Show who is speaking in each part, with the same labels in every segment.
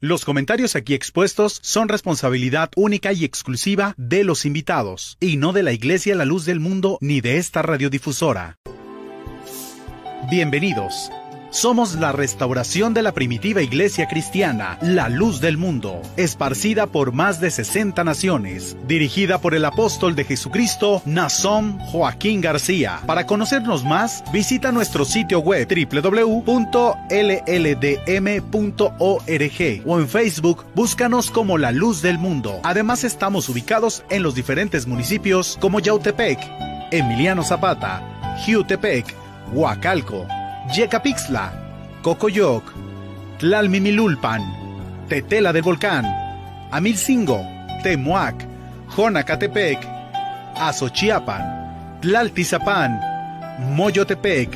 Speaker 1: Los comentarios aquí expuestos son responsabilidad única y exclusiva de los invitados, y no de la Iglesia La Luz del Mundo ni de esta radiodifusora. Bienvenidos. Somos la restauración de la primitiva iglesia cristiana, la luz del mundo, esparcida por más de 60 naciones, dirigida por el apóstol de Jesucristo, Nazón Joaquín García. Para conocernos más, visita nuestro sitio web www.lldm.org o en Facebook búscanos como la luz del mundo. Además estamos ubicados en los diferentes municipios como Yautepec, Emiliano Zapata, Jiutepec, Huacalco, Yecapixtla, Cocoyoc, Tlalmimilulpan, Tetela del Volcán, Amilcingo, Temuac, Jonacatepec, Azochiapan, Tlaltizapán, Moyotepec,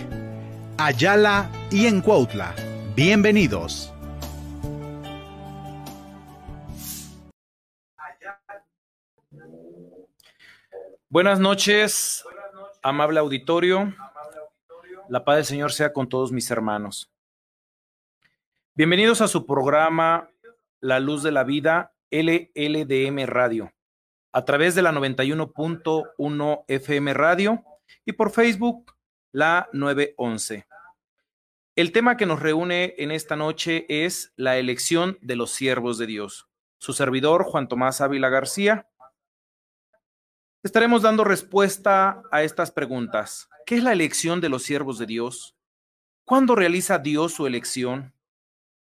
Speaker 1: Ayala y Encuautla. Bienvenidos.
Speaker 2: Buenas noches, amable auditorio. La paz del Señor sea con todos mis hermanos. Bienvenidos a su programa La Luz de la Vida, LLDM Radio, a través de la 91.1 FM Radio y por Facebook, la 911. El tema que nos reúne en esta noche es la elección de los siervos de Dios. Su servidor, Juan Tomás Ávila García, Estaremos dando respuesta a estas preguntas. ¿Qué es la elección de los siervos de Dios? ¿Cuándo realiza Dios su elección?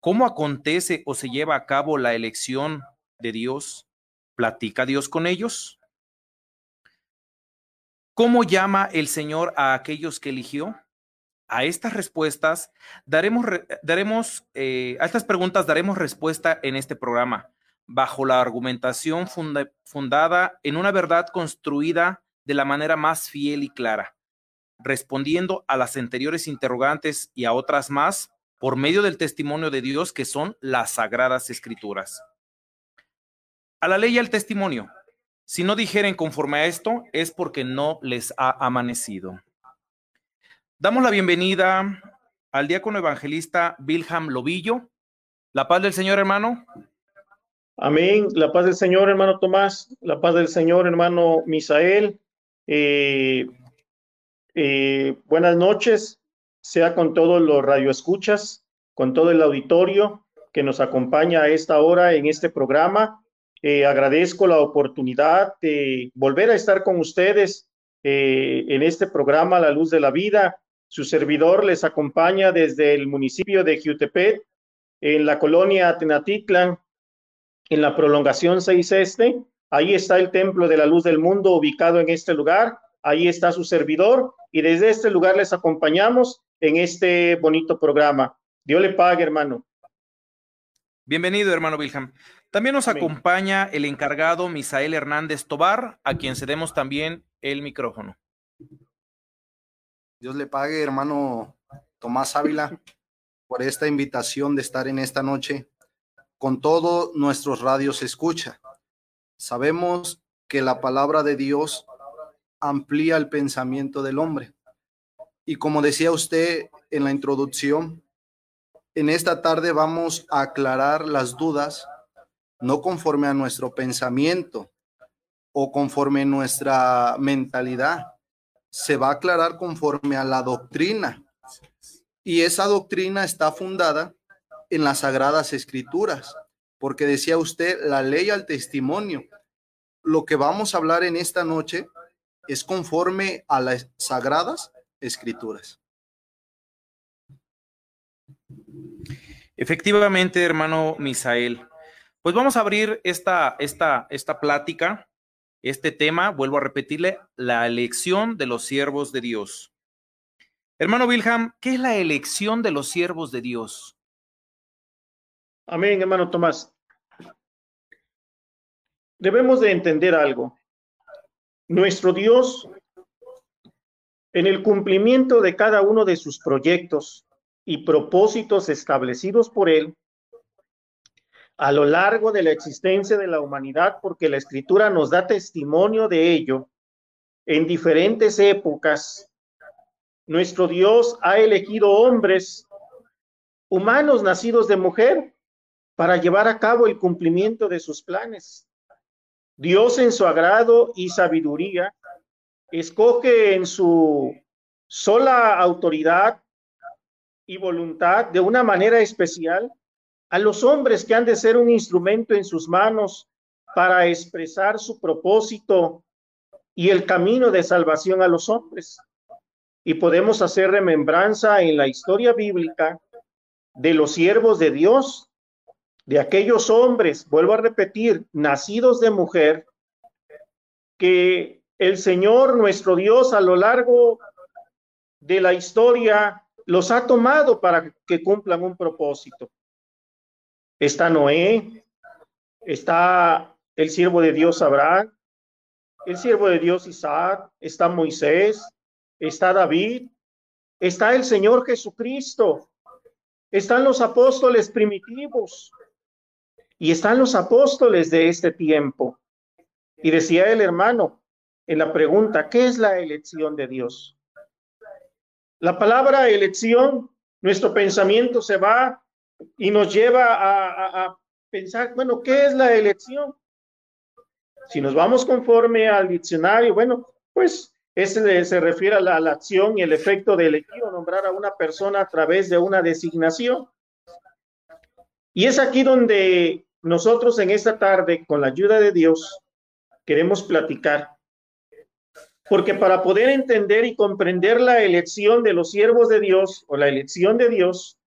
Speaker 2: ¿Cómo acontece o se lleva a cabo la elección de Dios? ¿Platica Dios con ellos? ¿Cómo llama el Señor a aquellos que eligió? A estas respuestas daremos, daremos eh, a estas preguntas daremos respuesta en este programa bajo la argumentación fundada en una verdad construida de la manera más fiel y clara, respondiendo a las anteriores interrogantes y a otras más por medio del testimonio de Dios que son las sagradas escrituras. A la ley y al testimonio. Si no dijeren conforme a esto, es porque no les ha amanecido. Damos la bienvenida al diácono evangelista Wilhelm Lobillo. La paz del Señor, hermano.
Speaker 3: Amén. La paz del Señor, hermano Tomás. La paz del Señor, hermano Misael. Eh, eh, buenas noches. Sea con todos los radioescuchas, con todo el auditorio que nos acompaña a esta hora en este programa. Eh, agradezco la oportunidad de volver a estar con ustedes en este programa La Luz de la Vida. Su servidor les acompaña desde el municipio de Jutepet, en la colonia Tenatitlan, en la prolongación 6 este. Ahí está el templo de la luz del mundo ubicado en este lugar. Ahí está su servidor y desde este lugar les acompañamos en este bonito programa. Dios le pague, hermano.
Speaker 2: Bienvenido, hermano Wilhelm. También nos acompaña el encargado Misael Hernández Tobar, a quien cedemos también el micrófono.
Speaker 4: Dios le pague, hermano Tomás Ávila, por esta invitación de estar en esta noche con todos nuestros radios escucha. Sabemos que la palabra de Dios amplía el pensamiento del hombre. Y como decía usted en la introducción, en esta tarde vamos a aclarar las dudas, no conforme a nuestro pensamiento o conforme a nuestra mentalidad, se va a aclarar conforme a la doctrina. Y esa doctrina está fundada en las sagradas escrituras, porque decía usted la ley al testimonio. Lo que vamos a hablar en esta noche es conforme a las sagradas escrituras.
Speaker 2: Efectivamente, hermano Misael. Pues vamos a abrir esta, esta, esta plática, este tema, vuelvo a repetirle, la elección de los siervos de Dios. Hermano Wilhelm, ¿qué es la elección de los siervos de Dios?
Speaker 3: Amén, hermano Tomás. Debemos de entender algo. Nuestro Dios, en el cumplimiento de cada uno de sus proyectos y propósitos establecidos por Él, a lo largo de la existencia de la humanidad, porque la escritura nos da testimonio de ello, en diferentes épocas, nuestro Dios ha elegido hombres humanos nacidos de mujer para llevar a cabo el cumplimiento de sus planes. Dios en su agrado y sabiduría escoge en su sola autoridad y voluntad de una manera especial a los hombres que han de ser un instrumento en sus manos para expresar su propósito y el camino de salvación a los hombres. Y podemos hacer remembranza en la historia bíblica de los siervos de Dios, de aquellos hombres, vuelvo a repetir, nacidos de mujer, que el Señor nuestro Dios a lo largo de la historia los ha tomado para que cumplan un propósito. Está Noé, está el siervo de Dios Abraham, el siervo de Dios Isaac, está Moisés, está David, está el Señor Jesucristo, están los apóstoles primitivos y están los apóstoles de este tiempo. Y decía el hermano en la pregunta, ¿qué es la elección de Dios? La palabra elección, nuestro pensamiento se va y nos lleva a, pensar, bueno, ¿qué es la elección? Si nos vamos conforme al diccionario, bueno, pues ese se refiere a la, acción y el efecto de elegir o nombrar a una persona a través de una designación. Y es aquí donde nosotros en esta tarde, con la ayuda de Dios, queremos platicar. Porque para poder entender y comprender la elección de los siervos de Dios o la elección de Dios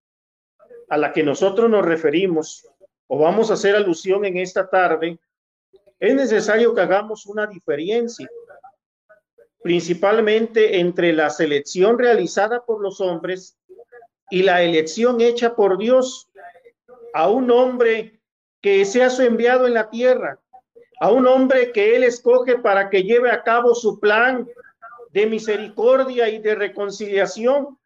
Speaker 3: a la que nosotros nos referimos o vamos a hacer alusión en esta tarde, es necesario que hagamos una diferencia, principalmente entre la selección realizada por los hombres y la elección hecha por Dios a un hombre que sea su enviado en la tierra, a un hombre que Él escoge para que lleve a cabo su plan de misericordia y de reconciliación,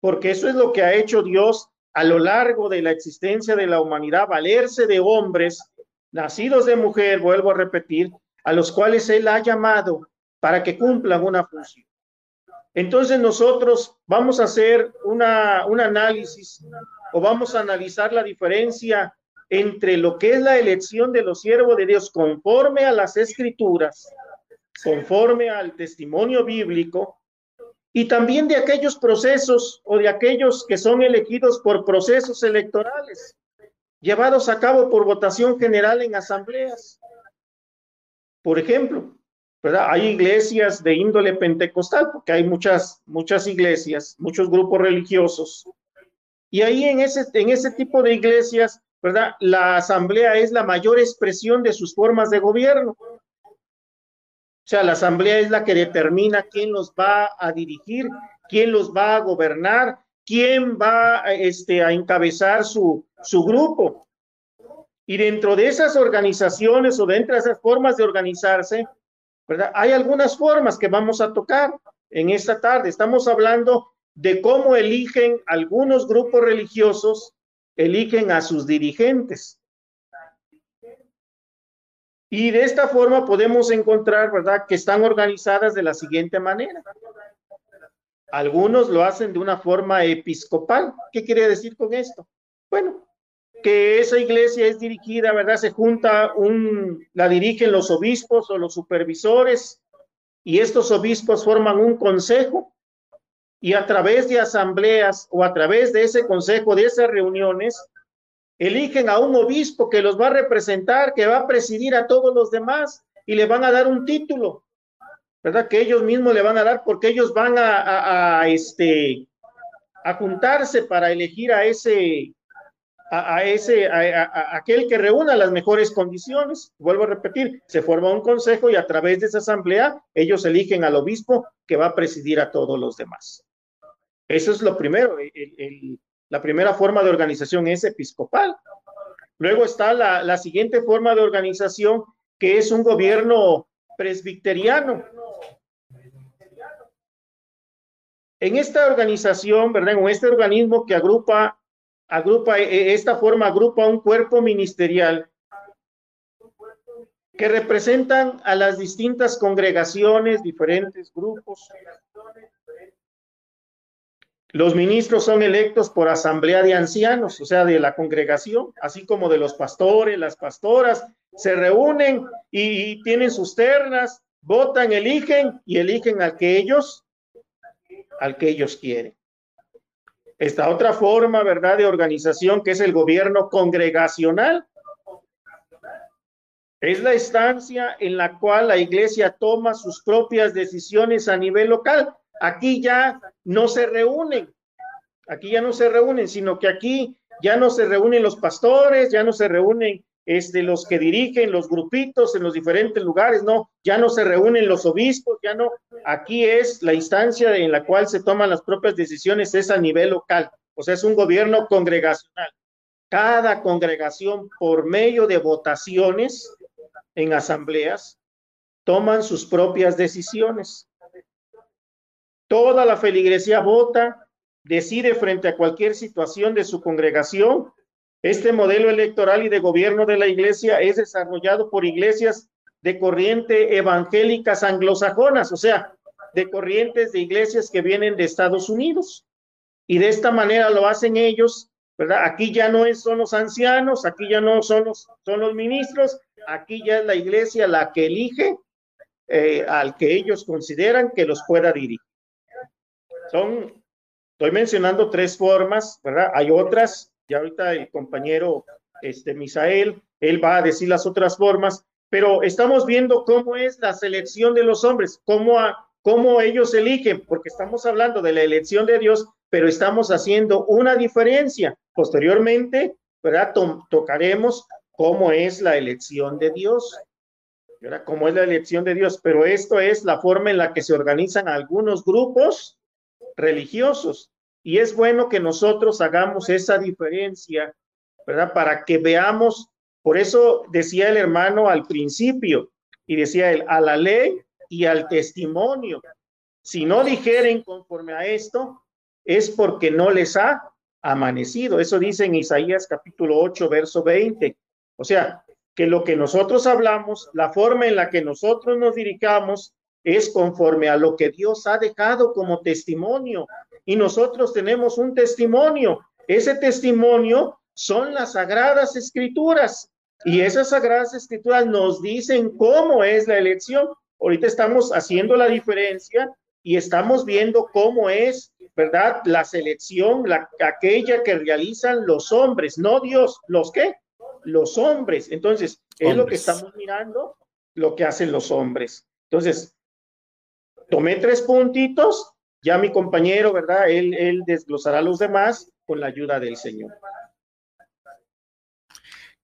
Speaker 3: porque eso es lo que ha hecho Dios a lo largo de la existencia de la humanidad, valerse de hombres nacidos de mujer, vuelvo a repetir, a los cuales Él ha llamado para que cumplan una función. Entonces nosotros vamos a hacer una, un análisis o vamos a analizar la diferencia entre lo que es la elección de los siervos de Dios conforme a las escrituras, conforme al testimonio bíblico, y también de aquellos procesos o de aquellos que son elegidos por procesos electorales, llevados a cabo por votación general en asambleas. Por ejemplo, ¿verdad? Hay iglesias de índole pentecostal, porque hay muchas, muchas iglesias, muchos grupos religiosos. Y ahí en ese, en ese tipo de iglesias ¿verdad? La asamblea es la mayor expresión de sus formas de gobierno. O sea, la asamblea es la que determina quién los va a dirigir, quién los va a gobernar, quién va este, a encabezar su, su grupo. Y dentro de esas organizaciones o dentro de esas formas de organizarse, ¿verdad? Hay algunas formas que vamos a tocar en esta tarde. Estamos hablando de cómo eligen algunos grupos religiosos eligen a sus dirigentes. Y de esta forma podemos encontrar, ¿verdad?, que están organizadas de la siguiente manera. Algunos lo hacen de una forma episcopal. ¿Qué quiere decir con esto? Bueno, que esa iglesia es dirigida, ¿verdad? Se junta un, la dirigen los obispos o los supervisores y estos obispos forman un consejo y a través de asambleas o a través de ese consejo, de esas reuniones, eligen a un obispo que los va a representar, que va a presidir a todos los demás y le van a dar un título, ¿verdad? Que ellos mismos le van a dar porque ellos van a, este, a juntarse para elegir a ese, a, ese, a, aquel que reúna las mejores condiciones. Vuelvo a repetir, se forma un consejo y a través de esa asamblea ellos eligen al obispo que va a presidir a todos los demás. Eso es lo primero. la primera forma de organización es episcopal. Luego está la, siguiente forma de organización, que es un gobierno presbiteriano. En esta organización, ¿verdad? En este organismo que agrupa, agrupa, e, esta forma agrupa un cuerpo ministerial que representan a las distintas congregaciones, diferentes grupos, Los ministros son electos por asamblea de ancianos, o sea, de la congregación, así como de los pastores, las pastoras, se reúnen y, tienen sus ternas, votan, eligen y eligen al que ellos, al que ellos quieren. Esta otra forma, ¿verdad?, de organización que es el gobierno congregacional. Es la instancia en la cual la iglesia toma sus propias decisiones a nivel local. Aquí ya no se reúnen, aquí ya no se reúnen, sino que aquí ya no se reúnen los pastores, ya no se reúnen este, los que dirigen los grupitos en los diferentes lugares, no, ya no se reúnen los obispos, ya no, aquí es la instancia en la cual se toman las propias decisiones, es a nivel local, o sea, es un gobierno congregacional. Cada congregación, por medio de votaciones en asambleas, toman sus propias decisiones. Toda la feligresía vota, decide frente a cualquier situación de su congregación. Este modelo electoral y de gobierno de la iglesia es desarrollado por iglesias de corriente evangélicas anglosajonas, o sea, de corrientes de iglesias que vienen de Estados Unidos. Y de esta manera lo hacen ellos, ¿verdad? Aquí ya no son los ancianos, aquí ya no son los, son los ministros, aquí ya es la iglesia la que elige eh, al que ellos consideran que los pueda dirigir. Son, estoy mencionando tres formas, ¿verdad? Hay otras, ya ahorita el compañero este, Misael, él va a decir las otras formas, pero estamos viendo cómo es la selección de los hombres, cómo, cómo ellos eligen, porque estamos hablando de la elección de Dios, pero estamos haciendo una diferencia. Posteriormente, ¿verdad? tocaremos cómo es la elección de Dios. ¿verdad? Cómo es la elección de Dios, pero esto es la forma en la que se organizan algunos grupos religiosos. Y es bueno que nosotros hagamos esa diferencia, ¿verdad? Para que veamos, por eso decía el hermano al principio, y decía él, a la ley y al testimonio. Si no dijeren conforme a esto, es porque no les ha amanecido. Eso dice en Isaías capítulo 8, verso 20. O sea, que lo que nosotros hablamos, la forma en la que nosotros nos dirigamos, es conforme a lo que Dios ha dejado como testimonio. Y nosotros tenemos un testimonio. Ese testimonio son las sagradas escrituras. Y esas sagradas escrituras nos dicen cómo es la elección. Ahorita estamos haciendo la diferencia y estamos viendo cómo es, ¿verdad? La selección, la, aquella que realizan los hombres, no Dios. ¿Los qué? Los hombres. Entonces, es lo que estamos mirando, lo que hacen los hombres. Entonces, tomé tres puntitos, ya mi compañero, ¿verdad? Él, desglosará los demás con la ayuda del Señor.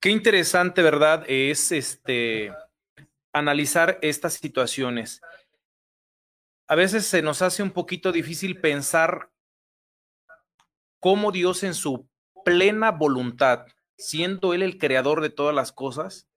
Speaker 2: Qué interesante, ¿verdad? Es este analizar estas situaciones. A veces se nos hace un poquito difícil pensar cómo Dios en su plena voluntad, siendo Él el creador de todas las cosas,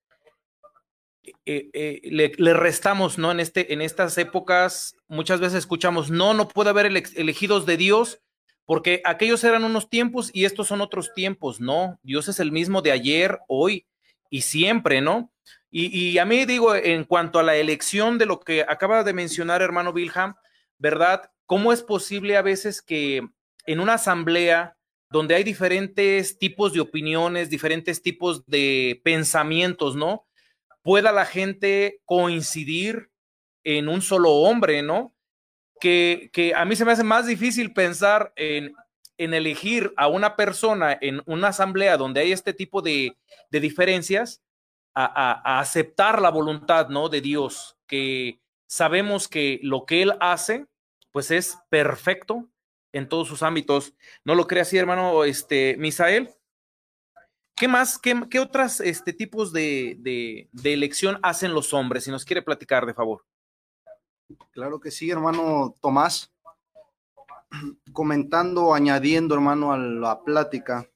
Speaker 2: eh, eh, le, restamos, ¿no? En, este, en estas épocas muchas veces escuchamos, no, no puede haber elegidos de Dios porque aquellos eran unos tiempos y estos son otros tiempos, ¿no? Dios es el mismo de ayer, hoy y siempre, ¿no? Y, a mí digo, en cuanto a la elección de lo que acaba de mencionar hermano Wilhelm, ¿verdad? ¿Cómo es posible a veces que en una asamblea donde hay diferentes tipos de opiniones, diferentes tipos de pensamientos, ¿no? Pueda la gente coincidir en un solo hombre, ¿no? Que, a mí se me hace más difícil pensar en, elegir a una persona en una asamblea donde hay este tipo de, diferencias, a, aceptar la voluntad, ¿no? De Dios, que sabemos que lo que Él hace, pues es perfecto en todos sus ámbitos. ¿No lo cree así, hermano este, Misael? ¿Qué más, qué, qué otros este, tipos de, de, elección hacen los hombres? Si nos quiere platicar, de favor.
Speaker 4: Claro que sí, hermano Tomás. Comentando, añadiendo, hermano, a la plática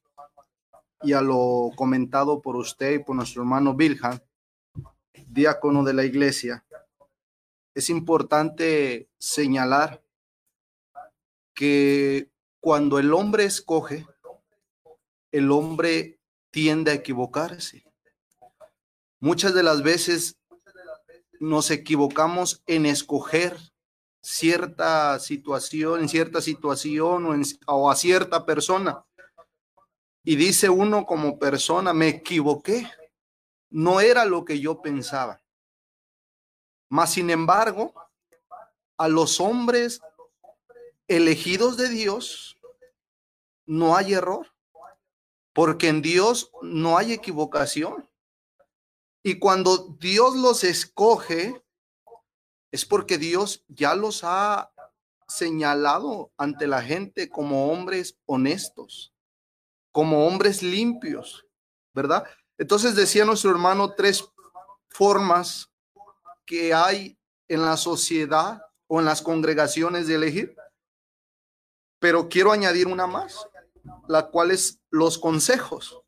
Speaker 4: y a lo comentado por usted y por nuestro hermano Wilhelm, diácono de la iglesia, es importante señalar que cuando el hombre escoge, el hombre tiende a equivocarse. Muchas de las veces nos equivocamos en escoger cierta situación, en cierta situación o, o a cierta persona. Y dice uno como persona, me equivoqué, no era lo que yo pensaba. Mas, sin embargo, a los hombres elegidos de Dios no hay error, porque en Dios no hay equivocación. Y cuando Dios los escoge, es porque Dios ya los ha señalado ante la gente como hombres honestos, como hombres limpios, ¿verdad? Entonces decía nuestro hermano tres formas que hay en la sociedad o en las congregaciones de elegir. Pero quiero añadir una más, la cual es los consejos.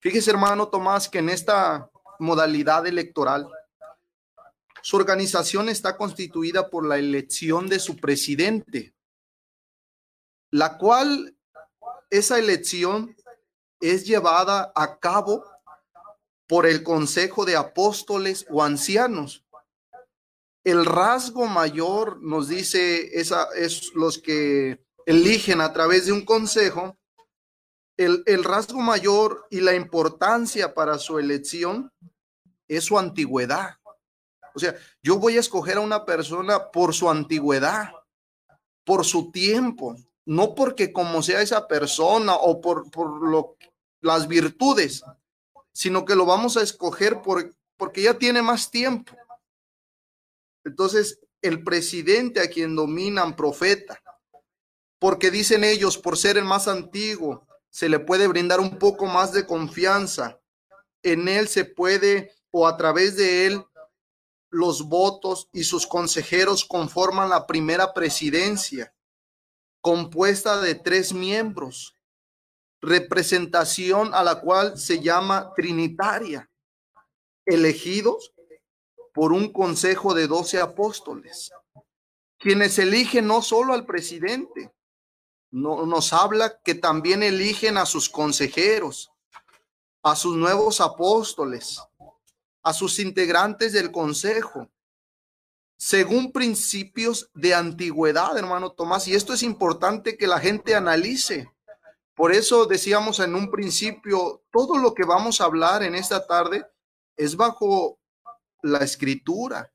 Speaker 4: Fíjese, hermano Tomás, que en esta modalidad electoral, su organización está constituida por la elección de su presidente, la cual esa elección es llevada a cabo por el Consejo de Apóstoles o Ancianos. El rasgo mayor, nos dice, esa, es los que eligen a través de un consejo, el, el rasgo mayor y la importancia para su elección es su antigüedad. O sea, yo voy a escoger a una persona por su antigüedad, por su tiempo, no porque como sea esa persona o por, por lo, las virtudes, sino que lo vamos a escoger por, porque ya tiene más tiempo. Entonces, el presidente a quien dominan profeta, porque dicen ellos, por ser el más antiguo, se le puede brindar un poco más de confianza. En él se puede, o a través de él, los votos y sus consejeros conforman la primera presidencia, compuesta de tres miembros, representación a la cual se llama trinitaria, elegidos por un consejo de doce apóstoles, quienes eligen no solo al presidente, no, nos habla que también eligen a sus consejeros, a sus nuevos apóstoles, a sus integrantes del consejo, según principios de antigüedad, hermano Tomás. Y esto es importante que la gente analice. Por eso decíamos en un principio, todo lo que vamos a hablar en esta tarde es bajo la escritura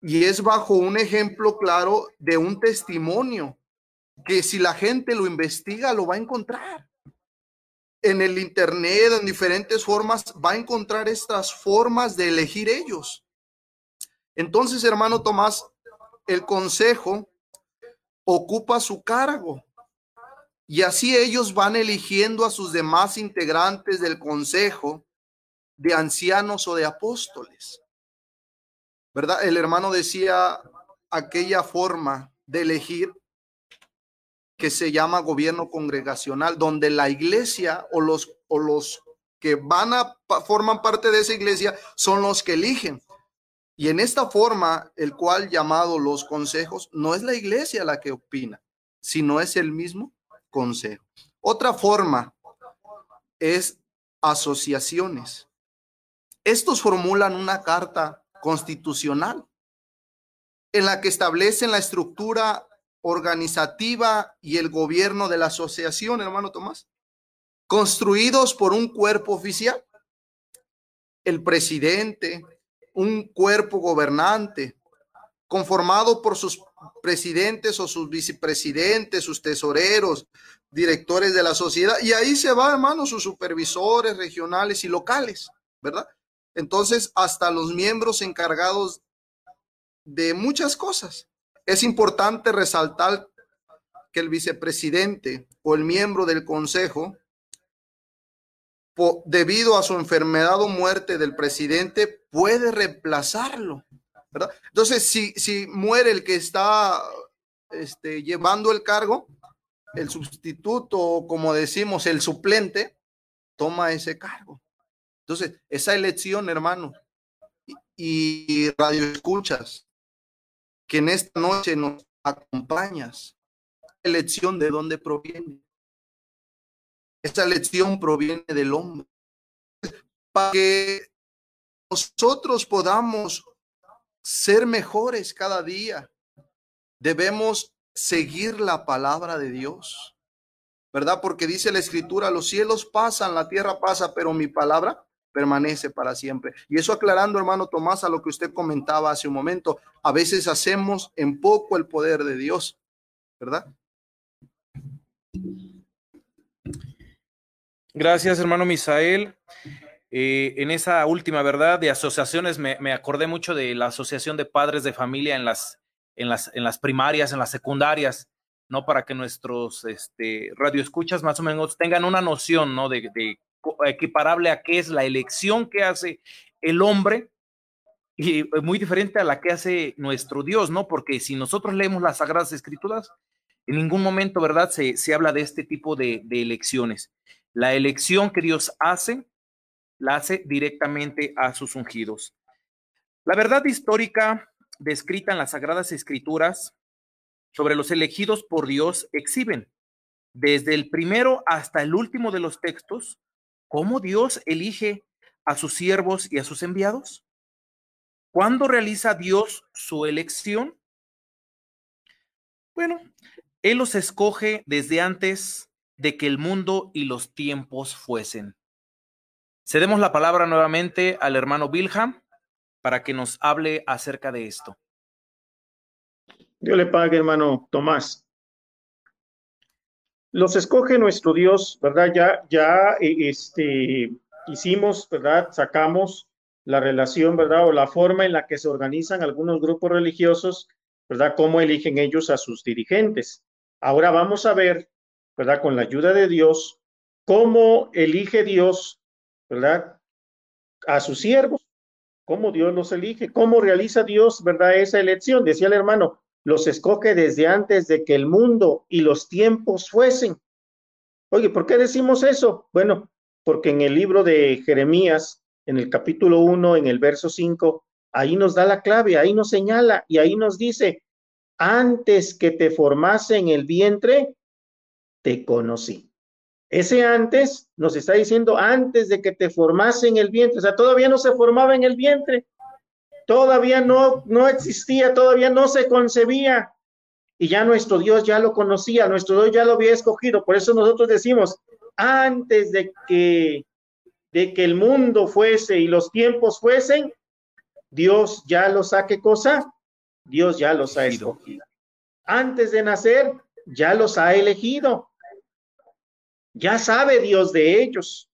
Speaker 4: y es bajo un ejemplo claro de un testimonio que si la gente lo investiga lo va a encontrar. En el Internet, en diferentes formas, va a encontrar estas formas de elegir ellos. Entonces, hermano Tomás, el consejo ocupa su cargo y así ellos van eligiendo a sus demás integrantes del consejo de ancianos o de apóstoles. ¿Verdad? El hermano decía aquella forma de elegir que se llama gobierno congregacional, donde la iglesia o los, o los que van a forman parte de esa iglesia son los que eligen. Y en esta forma, el cual llamado los consejos, no es la iglesia la que opina, sino es el mismo consejo. Otra forma es asociaciones. Estos formulan una carta constitucional en la que establecen la estructura organizativa y el gobierno de la asociación, hermano Tomás, construidos por un cuerpo oficial, el presidente, un cuerpo gobernante, conformado por sus presidentes o sus vicepresidentes, sus tesoreros, directores de la sociedad, y ahí se va, hermano, sus supervisores regionales y locales, ¿verdad? Entonces, hasta los miembros encargados de muchas cosas. Es importante resaltar que el vicepresidente o el miembro del consejo, debido a su enfermedad o muerte del presidente, puede reemplazarlo entonces, si, muere el que está este, llevando el cargo, el sustituto, como decimos, el suplente, toma ese cargo. Entonces, esa elección, hermano, y, radio escuchas, que en esta noche nos acompañas, elección de dónde proviene. Esa elección proviene del hombre. Para que nosotros podamos ser mejores cada día, debemos seguir la palabra de Dios, ¿verdad? Porque dice la escritura, los cielos pasan, la tierra pasa, pero mi palabra permanece para siempre. Y eso aclarando, hermano Tomás, a lo que usted comentaba hace un momento, a veces hacemos en poco el poder de Dios, ¿verdad?
Speaker 2: Gracias, hermano Misael. Eh, en esa última verdad de asociaciones, me, me, acordé mucho de la Asociación de Padres de Familia en las, en las, en las primarias, en las secundarias, ¿no? Para que nuestros este, radioescuchas más o menos tengan una noción, ¿no? De, de equiparable a qué es la elección que hace el hombre y muy diferente a la que hace nuestro Dios, ¿no? Porque si nosotros leemos las Sagradas Escrituras, en ningún momento, ¿verdad? Se, se habla de este tipo de, de elecciones. La elección que Dios hace, la hace directamente a sus ungidos. La verdad histórica descrita en las Sagradas Escrituras sobre los elegidos por Dios exhiben, desde el primero hasta el último de los textos, cómo Dios elige a sus siervos y a sus enviados. ¿Cuándo realiza Dios su elección? Bueno, Él los escoge desde antes de que el mundo y los tiempos fuesen. Cedemos la palabra nuevamente al hermano Bilham para que nos hable acerca de esto.
Speaker 3: Dios le pague, hermano Tomás. Los escoge nuestro Dios, ¿verdad? Ya, ya este, hicimos, ¿verdad? Sacamos la relación, ¿verdad? O la forma en la que se organizan algunos grupos religiosos, ¿verdad? Cómo eligen ellos a sus dirigentes. Ahora vamos a ver ¿verdad? Con la ayuda de Dios, cómo elige Dios, ¿verdad? A sus siervos, cómo Dios los elige, cómo realiza Dios, ¿verdad? Esa elección. Decía el hermano, los escoge desde antes de que el mundo y los tiempos fuesen. Oye, ¿por qué decimos eso? Bueno, porque en el libro de Jeremías, en el capítulo 1, en el verso 5, ahí nos da la clave, ahí nos señala y ahí nos dice, antes que te formase en el vientre, te conocí. Ese antes nos está diciendo antes de que te formase en el vientre, o sea, todavía no se formaba en el vientre, todavía no, no existía, todavía no se concebía. Y ya nuestro Dios ya lo conocía, nuestro Dios ya lo había escogido. Por eso nosotros decimos, antes de que, de que el mundo fuese y los tiempos fuesen, Dios ya los ha, ¿qué cosa? Dios ya los ha escogido. Antes de nacer, ya los ha elegido. Ya sabe Dios de ellos.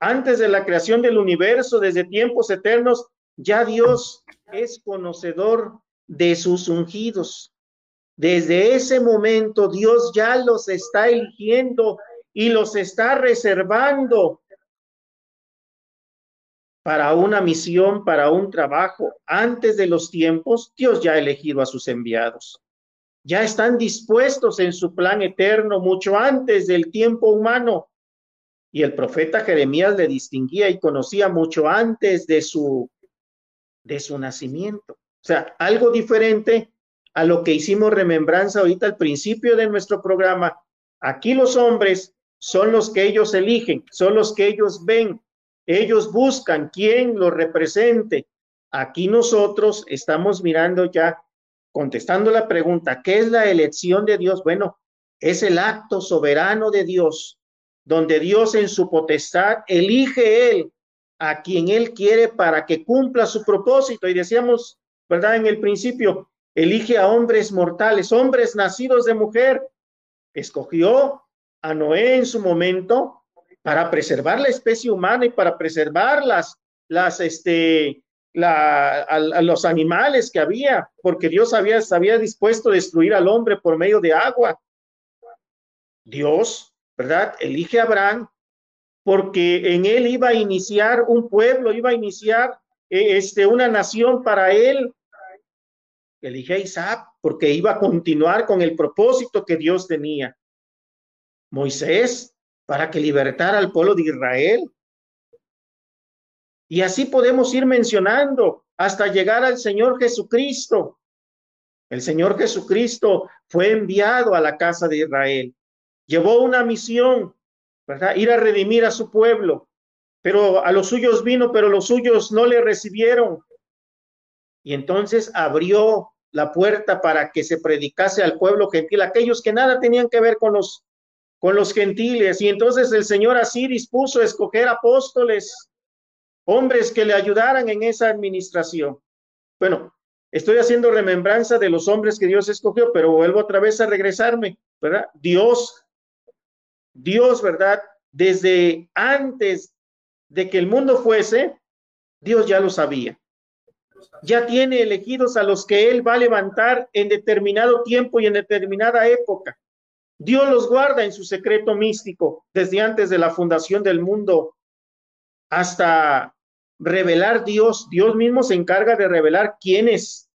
Speaker 3: Antes de la creación del universo, desde tiempos eternos, ya Dios es conocedor de sus ungidos. Desde ese momento Dios ya los está eligiendo y los está reservando para una misión, para un trabajo. Antes de los tiempos, Dios ya ha elegido a sus enviados ya están dispuestos en su plan eterno mucho antes del tiempo humano. Y el profeta Jeremías le distinguía y conocía mucho antes de su, de su nacimiento. O sea, algo diferente a lo que hicimos remembranza ahorita al principio de nuestro programa. Aquí los hombres son los que ellos eligen, son los que ellos ven, ellos buscan quién los represente. Aquí nosotros estamos mirando ya contestando la pregunta, ¿qué es la elección de Dios? Bueno, es el acto soberano de Dios, donde Dios en su potestad elige Él a quien Él quiere para que cumpla su propósito. Y decíamos, ¿verdad? En el principio, elige a hombres mortales, hombres nacidos de mujer. Escogió a Noé en su momento para preservar la especie humana y para preservar las, las, este, la, a, los animales que había, porque Dios había, había dispuesto a destruir al hombre por medio de agua. Dios, ¿verdad? Elige a Abraham porque en él iba a iniciar un pueblo, iba a iniciar eh, este, una nación para él. Elige Isaac porque iba a continuar con el propósito que Dios tenía. Moisés para que libertara al pueblo de Israel. Y así podemos ir mencionando hasta llegar al Señor Jesucristo. El Señor Jesucristo fue enviado a la casa de Israel. Llevó una misión, Ir a redimir a su pueblo. Pero a los suyos vino, pero los suyos no le recibieron. Y entonces abrió la puerta para que se predicase al pueblo gentil, aquellos que nada tenían que ver con los, con los gentiles. Y entonces el Señor así dispuso a escoger apóstoles, hombres que le ayudaran en esa administración. Bueno, estoy haciendo remembranza de los hombres que Dios escogió, pero vuelvo otra vez a regresarme, ¿verdad? Dios, Dios, ¿verdad? Desde antes de que el mundo fuese, Dios ya lo sabía. Ya tiene elegidos a los que Él va a levantar en determinado tiempo y en determinada época. Dios los guarda en su secreto místico desde antes de la fundación del mundo hasta revelar Dios. Dios mismo se encarga de revelar quiénes,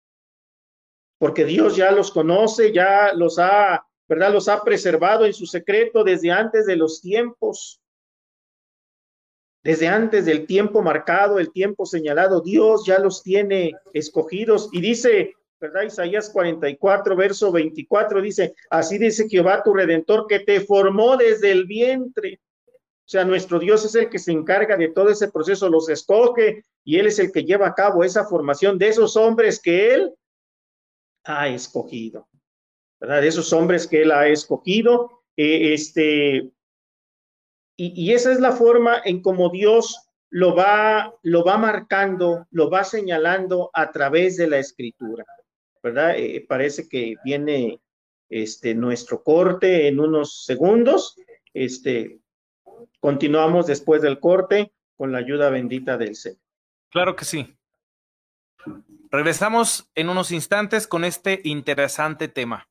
Speaker 3: porque Dios ya los conoce, ya los ha, ¿verdad? Los ha preservado en su secreto desde antes de los tiempos desde antes del tiempo marcado, el tiempo señalado, Dios ya los tiene escogidos. Y dice, ¿verdad? Isaías 44, verso 24, dice, así dice Jehová tu redentor que te formó desde el vientre. O sea, nuestro Dios es el que se encarga de todo ese proceso, los escoge y Él es el que lleva a cabo esa formación de esos hombres que Él ha escogido. ¿Verdad? De esos hombres que Él ha escogido. Eh, este, y, esa es la forma en cómo Dios lo va, lo va marcando, lo va señalando a través de la escritura, ¿verdad? Eh, parece que viene este, nuestro corte en unos segundos. Este, continuamos después del corte con la ayuda bendita del Señor.
Speaker 5: Claro que sí. Regresamos en unos instantes con este interesante tema.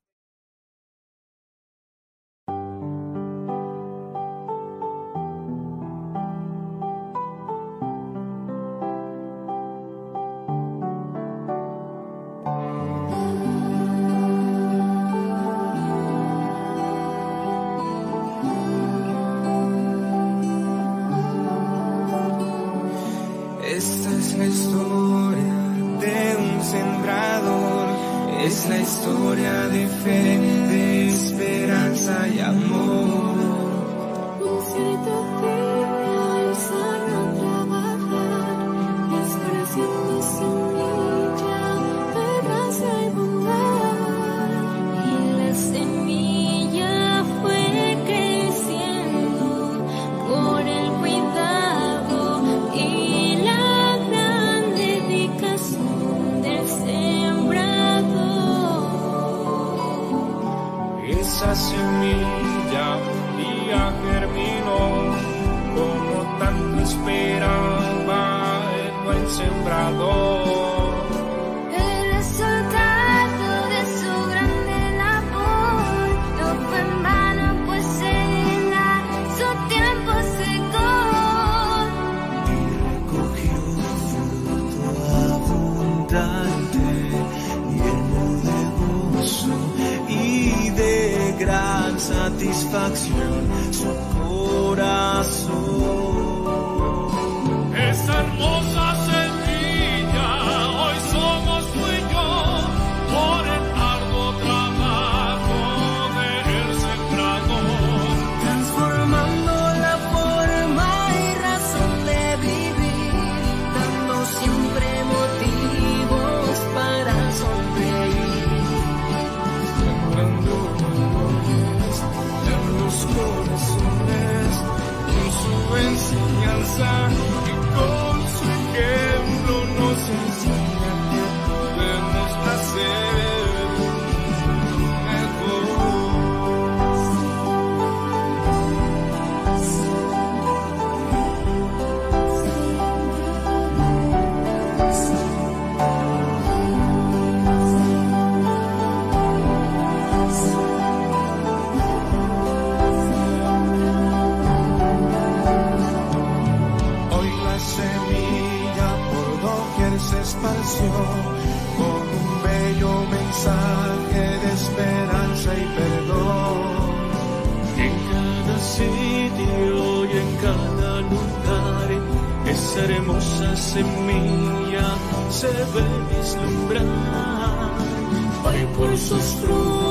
Speaker 2: semilla se ve vislumbrar, hoy por sus frutos.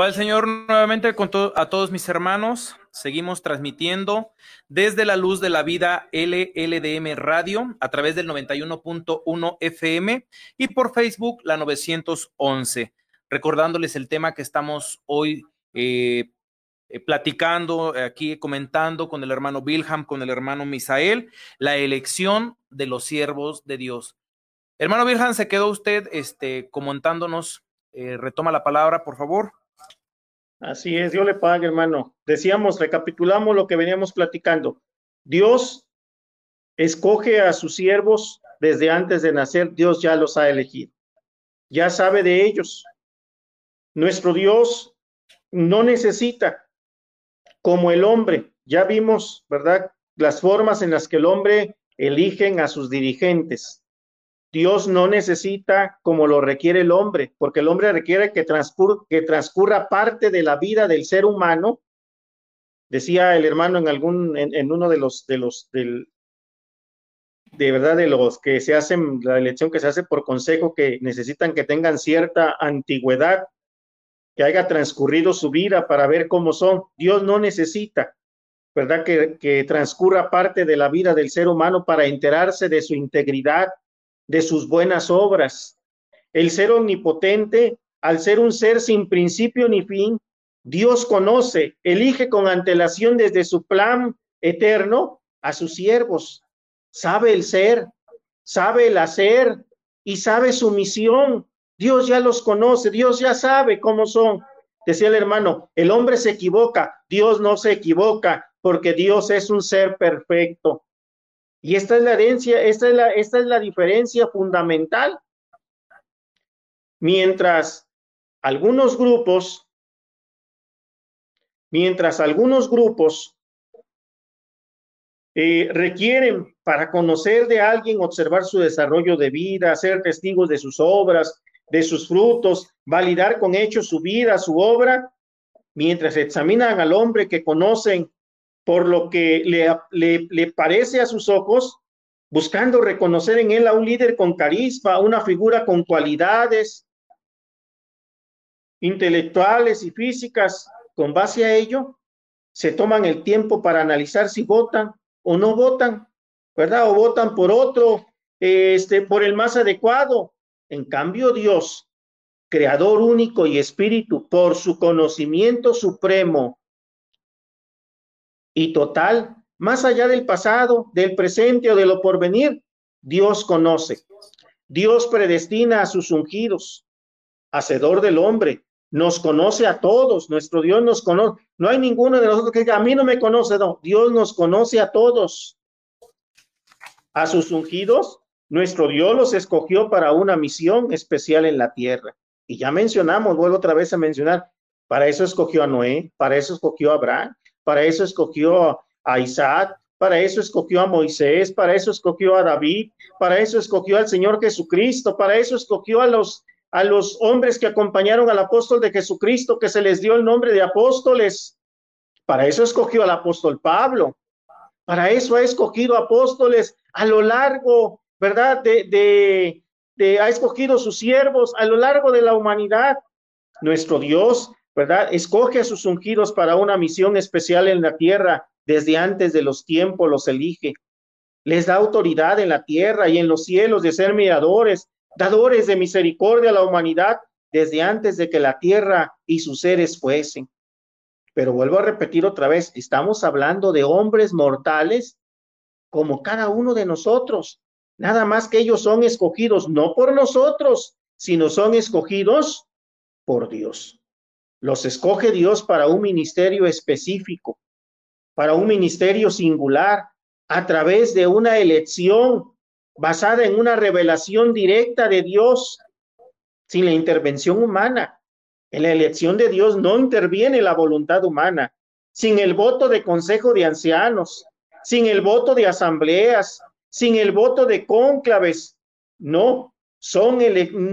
Speaker 2: Paz Señor nuevamente con a todos mis hermanos. Seguimos transmitiendo desde la luz de la vida LLDM Radio a través del 91.1 FM y por Facebook la 911. Recordándoles el tema que estamos hoy eh, eh, platicando, aquí comentando con el hermano Wilhelm, con el hermano Misael, la elección de los siervos de Dios. Hermano Wilhelm, se quedó usted este, comentándonos. Eh, retoma la palabra, por favor.
Speaker 3: Así es, Dios le pague, hermano. Decíamos, recapitulamos lo que veníamos platicando. Dios escoge a sus siervos desde antes de nacer, Dios ya los ha elegido. Ya sabe de ellos. Nuestro Dios no necesita, como el hombre, ya vimos, ¿verdad? Las formas en las que el hombre eligen a sus dirigentes. Dios no necesita como lo requiere el hombre, porque el hombre requiere que, transcurra, parte de la vida del ser humano. Decía el hermano en algún, en, uno de los, de los, de verdad, de los que se hacen, la elección que se hace por consejo, que necesitan que tengan cierta antigüedad, que haya transcurrido su vida para ver cómo son. Dios no necesita, ¿verdad? Que, que transcurra parte de la vida del ser humano para enterarse de su integridad, de sus buenas obras. El ser omnipotente, al ser un ser sin principio ni fin, Dios conoce, elige con antelación desde su plan eterno a sus siervos. Sabe el ser, sabe el hacer y sabe su misión. Dios ya los conoce, Dios ya sabe cómo son. Decía el hermano, el hombre se equivoca, Dios no se equivoca porque Dios es un ser perfecto. Y esta es la herencia, esta es la, esta es la diferencia fundamental. Mientras algunos grupos, mientras algunos grupos eh, requieren para conocer de alguien, observar su desarrollo de vida, ser testigos de sus obras, de sus frutos, validar con hechos su vida, su obra, mientras examinan al hombre que conocen por lo que le, le, parece a sus ojos, buscando reconocer en él a un líder con carisma, una figura con cualidades intelectuales y físicas. Con base a ello, se toman el tiempo para analizar si votan o no votan, ¿verdad? O votan por otro, este, por el más adecuado. En cambio, Dios, creador único y espíritu, por su conocimiento supremo y total, más allá del pasado, del presente o de lo porvenir, Dios conoce. Dios predestina a sus ungidos, hacedor del hombre, nos conoce a todos, nuestro Dios nos conoce. No hay ninguno de nosotros que diga, a mí no me conoce, no, Dios nos conoce a todos. A sus ungidos, nuestro Dios los escogió para una misión especial en la tierra. Y ya mencionamos, vuelvo otra vez a mencionar, para eso escogió a Noé, para eso escogió a Abraham, para eso escogió a Isaac, para eso escogió a Moisés, para eso escogió a David, para eso escogió al Señor Jesucristo, para eso escogió a los a los hombres que acompañaron al apóstol de Jesucristo, que se les dio el nombre de apóstoles. Para eso escogió al apóstol Pablo. Para eso ha escogido apóstoles a lo largo, ¿verdad? De, de, ha escogido sus siervos a lo largo de la humanidad. Nuestro Dios ¿verdad? Escoge a sus ungidos para una misión especial en la tierra. Desde antes de los tiempos los elige. Les da autoridad en la tierra y en los cielos de ser miradores, dadores de misericordia a la humanidad desde antes de que la tierra y sus seres fuesen. Pero vuelvo a repetir otra vez, estamos hablando de hombres mortales como cada uno de nosotros. Nada más que ellos son escogidos no por nosotros, sino son escogidos por Dios. Los escoge Dios para un ministerio específico, para un ministerio singular, a través de una elección basada en una revelación directa de Dios, sin la intervención humana. En la elección de Dios no interviene la voluntad humana, sin el voto de consejo de ancianos, sin el voto de asambleas, sin el voto de cónclaves. No, son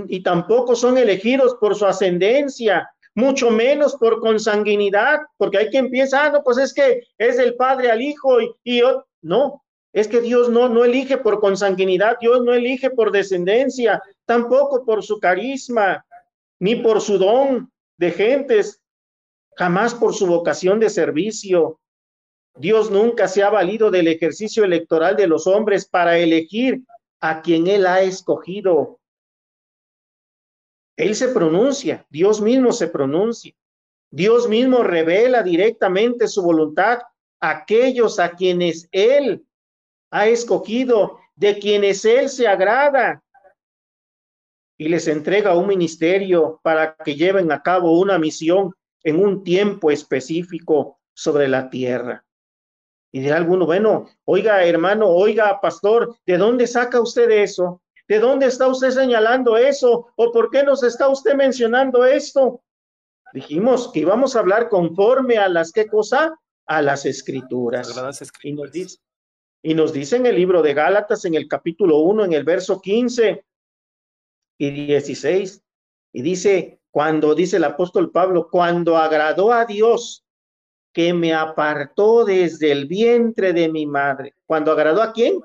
Speaker 3: y tampoco son elegidos por su ascendencia, mucho menos por consanguinidad, porque hay quien piensa, ah, no, pues es que es el padre al hijo y, y no, es que Dios no, no elige por consanguinidad, Dios no elige por descendencia, tampoco por su carisma, ni por su don de gentes, jamás por su vocación de servicio. Dios nunca se ha valido del ejercicio electoral de los hombres para elegir a quien Él ha escogido. Él se pronuncia, Dios mismo se pronuncia. Dios mismo revela directamente su voluntad a aquellos a quienes Él ha escogido, de quienes Él se agrada, y les entrega un ministerio para que lleven a cabo una misión en un tiempo específico sobre la tierra. Y dirá alguno, bueno, oiga hermano, oiga pastor, ¿de dónde saca usted eso? ¿De dónde está usted señalando eso? ¿O por qué nos está usted mencionando esto? Dijimos que íbamos a hablar conforme a las qué cosa? A las escrituras. Y nos, dice, y nos dice en el libro de Gálatas, en el capítulo 1, en el verso 15 y 16, y dice, cuando dice el apóstol Pablo, cuando agradó a Dios que me apartó desde el vientre de mi madre. ¿Cuando agradó a quién?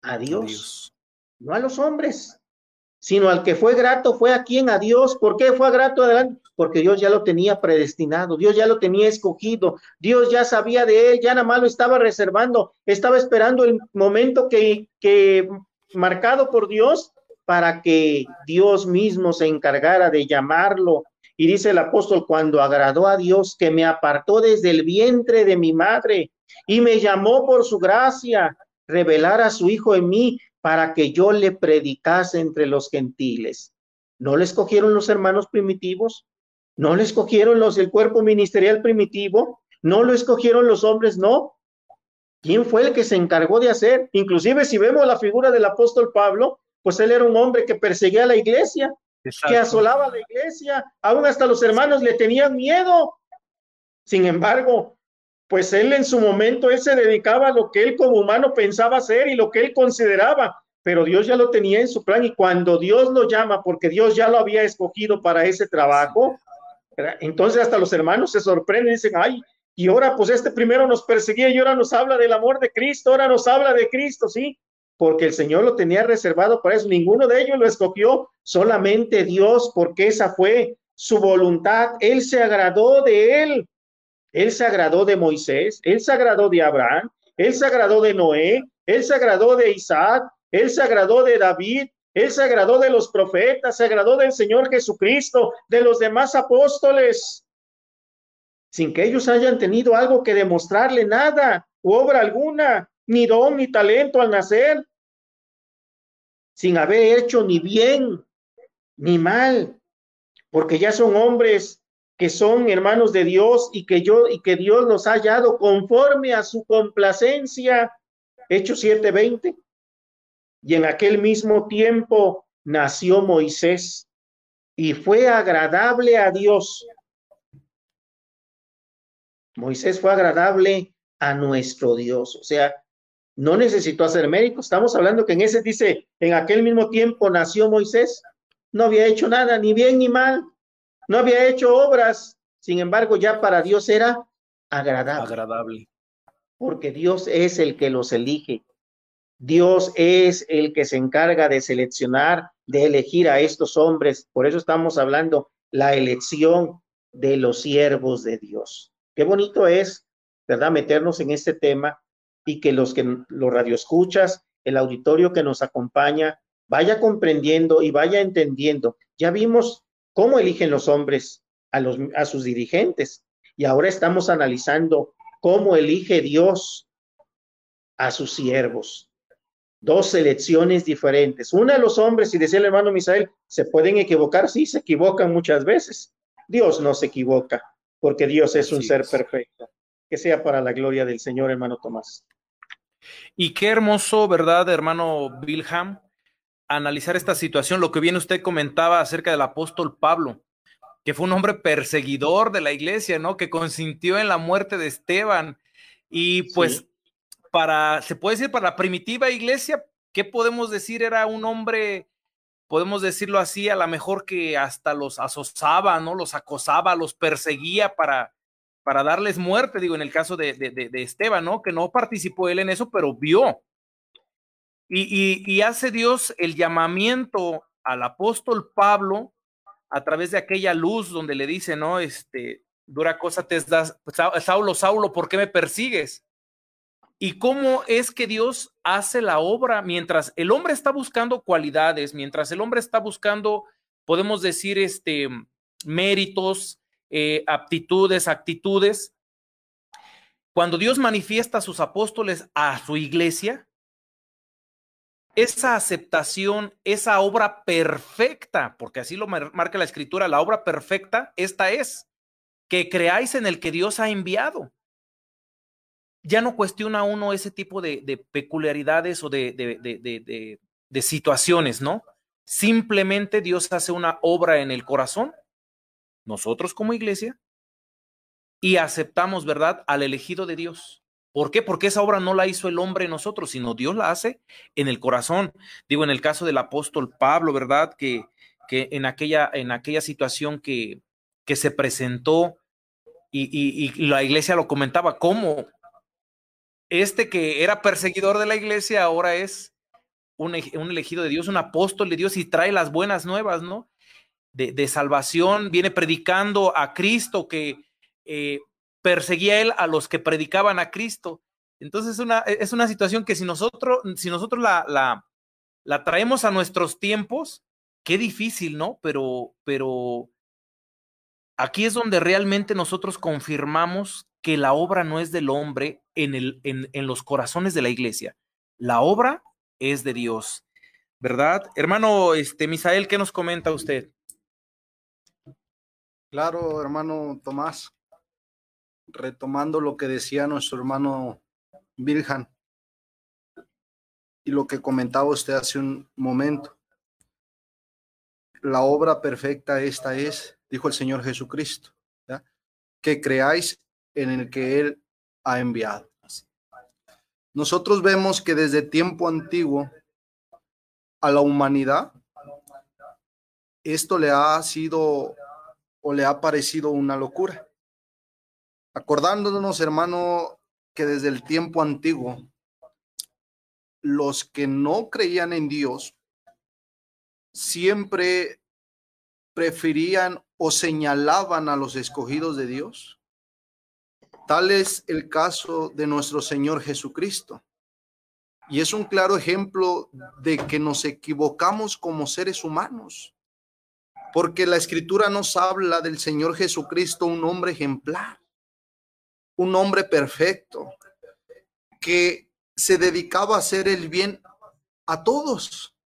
Speaker 3: A Dios. No a los hombres, sino al que fue grato fue a quién, a Dios. ¿Por qué fue grato adelante? Porque Dios ya lo tenía predestinado, Dios ya lo tenía escogido, Dios ya sabía de él, ya nada más lo estaba reservando, estaba esperando el momento que, que marcado por Dios para que Dios mismo se encargara de llamarlo y dice el apóstol, cuando agradó a Dios que me apartó desde el vientre de mi madre y me llamó por su gracia, revelar a su Hijo en mí para que yo le predicase entre los gentiles. ¿No le escogieron los hermanos primitivos? ¿No le escogieron los del cuerpo ministerial primitivo? ¿No lo escogieron los hombres? No. ¿Quién fue el que se encargó de hacer? Inclusive si vemos la figura del apóstol Pablo, pues él era un hombre que perseguía a la iglesia, que asolaba la iglesia, aún hasta los hermanos le tenían miedo. Sin embargo, pues él en su momento, él se dedicaba a lo que él como humano pensaba hacer y lo que él consideraba, pero Dios ya lo tenía en su plan y cuando Dios lo llama, porque Dios ya lo había escogido para ese trabajo, entonces hasta los hermanos se sorprenden y dicen, ay, y ahora pues este primero nos perseguía y ahora nos habla del amor de Cristo, ahora nos habla de Cristo, sí, porque el Señor lo tenía reservado para eso. Ninguno de ellos lo escogió, solamente Dios, porque esa fue su voluntad. Él se agradó de él. Él se agradó de Moisés, él se agradó de Abraham, él se agradó de Noé, él se agradó de Isaac, él se agradó de David, él se agradó de los profetas, se agradó del Señor Jesucristo, de los demás apóstoles, sin que ellos hayan tenido algo que demostrarle nada, u obra alguna ni don ni talento al nacer, sin haber hecho ni bien ni mal, porque ya son hombres que son hermanos de Dios y que yo y que Dios los ha hallado conforme a su complacencia. Hechos 7:20. Y en aquel mismo tiempo nació Moisés y fue agradable a Dios. Moisés fue agradable a nuestro Dios. O sea, no necesitó hacer médico. Estamos hablando que en ese dice, en aquel mismo tiempo nació Moisés, no había hecho nada, ni bien ni mal, no había hecho obras, sin embargo ya para Dios era agradable.
Speaker 2: Agradable.
Speaker 3: Porque Dios es el que los elige. Dios es el que se encarga de seleccionar, de elegir a estos hombres. Por eso estamos hablando la elección de los siervos de Dios. Qué bonito es, ¿verdad? Meternos en este tema y que los que los radioescuchas, el auditorio que nos acompaña, vaya comprendiendo y vaya entendiendo. Ya vimos cómo eligen los hombres a, los, a sus dirigentes y ahora estamos analizando cómo elige Dios a sus siervos. Dos selecciones diferentes. Una de los hombres, y decía el hermano Misael, se pueden equivocar, sí, se equivocan muchas veces. Dios no se equivoca, porque Dios es un ser perfecto. Que sea para la gloria del Señor, hermano Tomás.
Speaker 2: Y qué hermoso, ¿verdad, hermano Bilham? Analizar esta situación, lo que bien usted comentaba acerca del apóstol Pablo, que fue un hombre perseguidor de la iglesia, ¿no? Que consintió en la muerte de Esteban. Y pues, para, se puede decir, para la primitiva iglesia, ¿qué podemos decir? Era un hombre, podemos decirlo así, a lo mejor que hasta los asosaba, ¿no? Los acosaba, los perseguía para, para darles muerte, digo, en el caso de, de, Esteban, ¿no? Que no participó él en eso, pero vio. Y, hace Dios el llamamiento al apóstol Pablo a través de aquella luz donde le dice, ¿no? Este, dura cosa te das, Saulo, Saulo, ¿por qué me persigues? Y cómo es que Dios hace la obra mientras el hombre está buscando cualidades, mientras el hombre está buscando, podemos decir, este, méritos, eh, aptitudes, actitudes. Cuando Dios manifiesta a sus apóstoles a su iglesia, esa aceptación, esa obra perfecta, porque así lo marca la escritura, la obra perfecta, esta es, que creáis en el que Dios ha enviado. Ya no cuestiona uno ese tipo de, peculiaridades o de, situaciones, ¿no? Simplemente Dios hace una obra en el corazón, nosotros como iglesia, y aceptamos, ¿verdad?, al elegido de Dios. ¿Por qué? Porque esa obra no la hizo el hombre en nosotros, sino Dios la hace en el corazón. Digo, en el caso del apóstol Pablo, ¿verdad? Que, que en, aquella, en aquella situación que, que se presentó y, y, la iglesia lo comentaba, ¿cómo? Este que era perseguidor de la iglesia ahora es un, un elegido de Dios, un apóstol de Dios y trae las buenas nuevas, ¿no? De, de salvación, viene predicando a Cristo que eh, perseguía él a los que predicaban a Cristo. Entonces es una, es una situación que si nosotros, si nosotros la, la, la traemos a nuestros tiempos, qué difícil, ¿no? Pero, pero aquí es donde realmente nosotros confirmamos que la obra no es del hombre en, el, en, en los corazones de la iglesia. La obra es de Dios, ¿verdad? Hermano, este, Misael, ¿qué nos comenta usted?
Speaker 4: Claro, hermano Tomás retomando lo que decía nuestro hermano Virgen y lo que comentaba usted hace un momento. La obra perfecta esta es, dijo el Señor Jesucristo, que creáis en el que Él ha enviado. Nosotros vemos que desde tiempo antiguo a la humanidad esto le ha sido o le ha parecido una locura acordándonos, hermano, que desde el tiempo antiguo, los que no creían en Dios siempre preferían o señalaban a los escogidos de Dios. Tal es el caso de nuestro Señor Jesucristo. Y es un claro ejemplo de que nos equivocamos como seres humanos, porque la escritura nos habla del Señor Jesucristo, un hombre ejemplar un hombre perfecto que se dedicaba a hacer el bien a todos.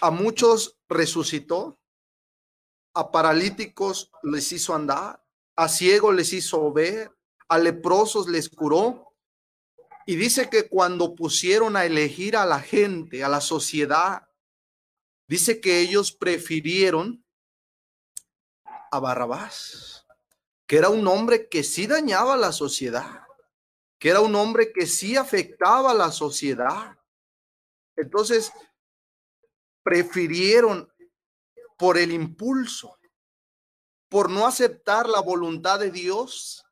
Speaker 4: A muchos resucitó, a paralíticos les hizo andar, a ciegos les hizo ver, a leprosos les curó. Y dice que cuando pusieron a elegir a la gente, a la sociedad, dice que ellos prefirieron a Barrabás que era un hombre que sí dañaba la sociedad, que era un hombre que sí afectaba a la sociedad. Entonces, prefirieron por el impulso, por no aceptar la voluntad de Dios,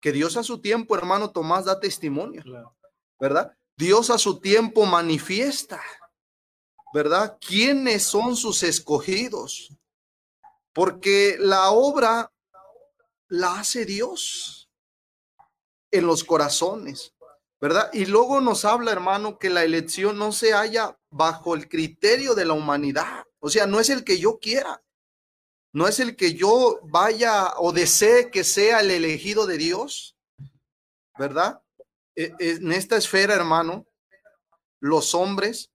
Speaker 4: que Dios a su tiempo, hermano Tomás, da testimonio, ¿verdad? Dios a su tiempo manifiesta, ¿verdad? ¿Quiénes son sus escogidos? Porque la obra la hace Dios en los corazones, ¿verdad? Y luego nos habla, hermano, que la elección no se halla bajo el criterio de la humanidad. O sea, no es el que yo quiera, no es el que yo vaya o desee que sea el elegido de Dios, ¿verdad? E, en esta esfera, hermano, los hombres